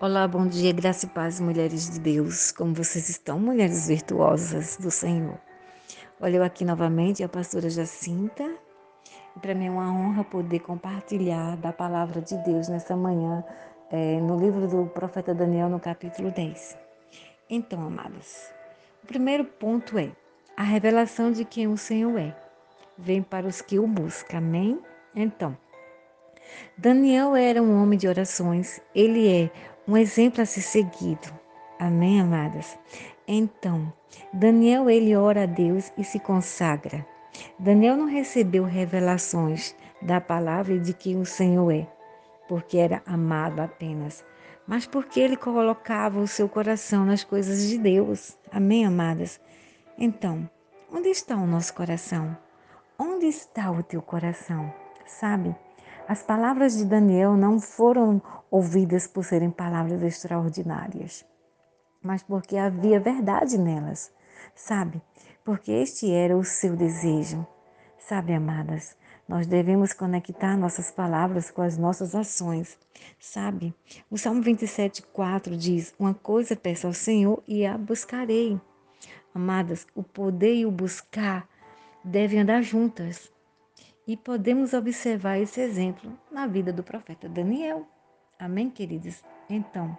Olá, bom dia, graça e paz, mulheres de Deus. Como vocês estão, mulheres virtuosas do Senhor? Olha, eu aqui novamente, a pastora Jacinta. Para mim é uma honra poder compartilhar da palavra de Deus nessa manhã, é, no livro do profeta Daniel, no capítulo 10. Então, amadas, o primeiro ponto é a revelação de quem o Senhor é. Vem para os que o buscam, amém? Então, Daniel era um homem de orações, ele é um exemplo a ser seguido. Amém, amadas? Então, Daniel ele ora a Deus e se consagra. Daniel não recebeu revelações da palavra de quem o Senhor é, porque era amado apenas, mas porque ele colocava o seu coração nas coisas de Deus. Amém, amadas? Então, onde está o nosso coração? Onde está o teu coração? Sabe? As palavras de Daniel não foram ouvidas por serem palavras extraordinárias, mas porque havia verdade nelas, sabe? Porque este era o seu desejo. Sabe, amadas, nós devemos conectar nossas palavras com as nossas ações, sabe? O Salmo 27, 4 diz: Uma coisa peço ao Senhor e a buscarei. Amadas, o poder e o buscar devem andar juntas. E podemos observar esse exemplo na vida do profeta Daniel. Amém, queridos? Então,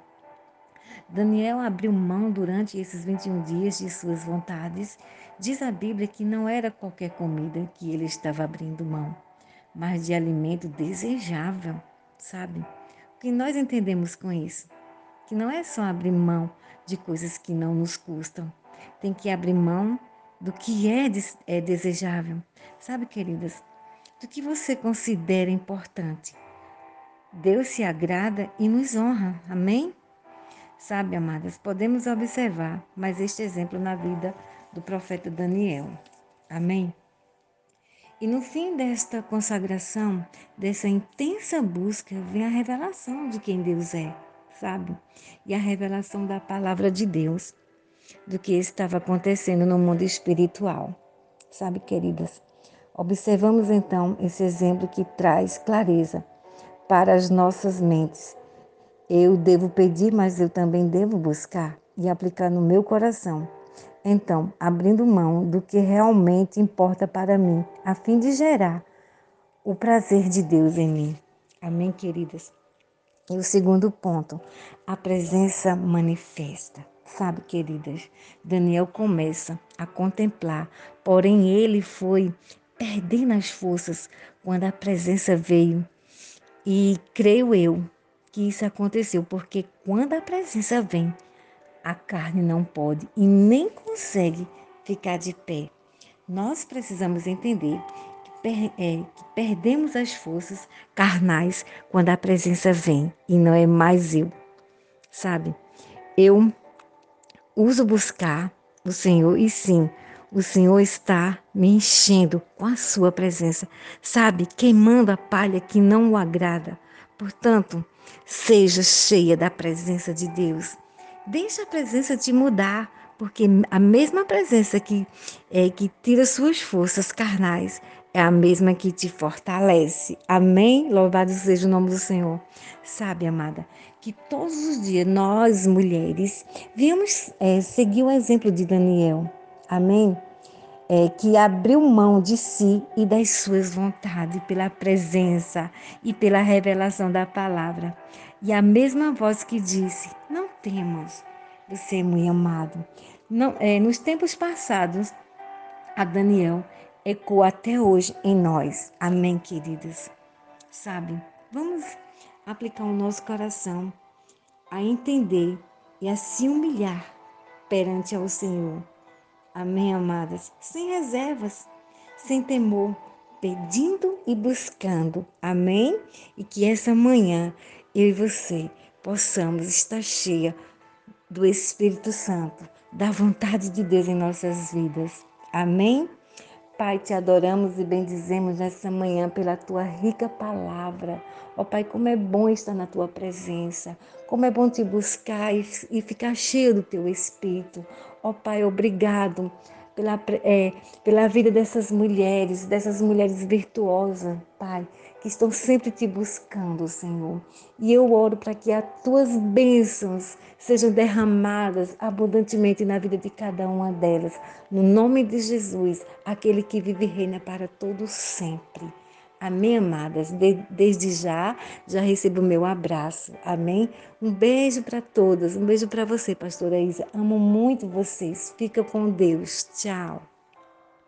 Daniel abriu mão durante esses 21 dias de suas vontades. Diz a Bíblia que não era qualquer comida que ele estava abrindo mão, mas de alimento desejável, sabe? O que nós entendemos com isso? Que não é só abrir mão de coisas que não nos custam, tem que abrir mão do que é, é desejável. Sabe, queridas? Do que você considera importante. Deus se agrada e nos honra. Amém? Sabe, amadas, podemos observar mais este exemplo na vida do profeta Daniel. Amém? E no fim desta consagração, dessa intensa busca, vem a revelação de quem Deus é, sabe? E a revelação da palavra de Deus, do que estava acontecendo no mundo espiritual. Sabe, queridas? Observamos então esse exemplo que traz clareza para as nossas mentes. Eu devo pedir, mas eu também devo buscar e aplicar no meu coração. Então, abrindo mão do que realmente importa para mim, a fim de gerar o prazer de Deus em mim. Amém, queridas? E o segundo ponto, a presença manifesta. Sabe, queridas, Daniel começa a contemplar, porém ele foi perdendo as forças quando a presença veio. E creio eu que isso aconteceu, porque quando a presença vem, a carne não pode e nem consegue ficar de pé. Nós precisamos entender que, per é, que perdemos as forças carnais quando a presença vem e não é mais eu. Sabe? Eu uso buscar o Senhor e sim, o Senhor está me enchendo com a sua presença, sabe, queimando a palha que não o agrada. Portanto, seja cheia da presença de Deus. Deixa a presença te mudar, porque a mesma presença que é que tira suas forças carnais é a mesma que te fortalece. Amém? Louvado seja o nome do Senhor. Sabe, amada, que todos os dias nós, mulheres, viemos é, seguir o exemplo de Daniel. Amém? É, que abriu mão de si e das suas vontades pela presença e pela revelação da palavra. E a mesma voz que disse: Não temos, você é muito amado. Não, é, nos tempos passados, a Daniel ecoa até hoje em nós. Amém, queridas? Sabe, vamos aplicar o nosso coração a entender e a se humilhar perante ao Senhor Amém, amadas? Sem reservas, sem temor, pedindo e buscando. Amém? E que essa manhã eu e você possamos estar cheia do Espírito Santo, da vontade de Deus em nossas vidas. Amém? Pai, te adoramos e bendizemos nessa manhã pela tua rica palavra. Ó oh, Pai, como é bom estar na tua presença, como é bom te buscar e, e ficar cheio do teu Espírito. Ó oh, Pai, obrigado pela, é, pela vida dessas mulheres, dessas mulheres virtuosas, Pai, que estão sempre te buscando, Senhor. E eu oro para que as tuas bênçãos sejam derramadas abundantemente na vida de cada uma delas. No nome de Jesus, aquele que vive e reina para todo sempre. Amém, amadas? De, desde já, já recebo o meu abraço. Amém? Um beijo para todas. Um beijo para você, pastora Isa. Amo muito vocês. Fica com Deus. Tchau.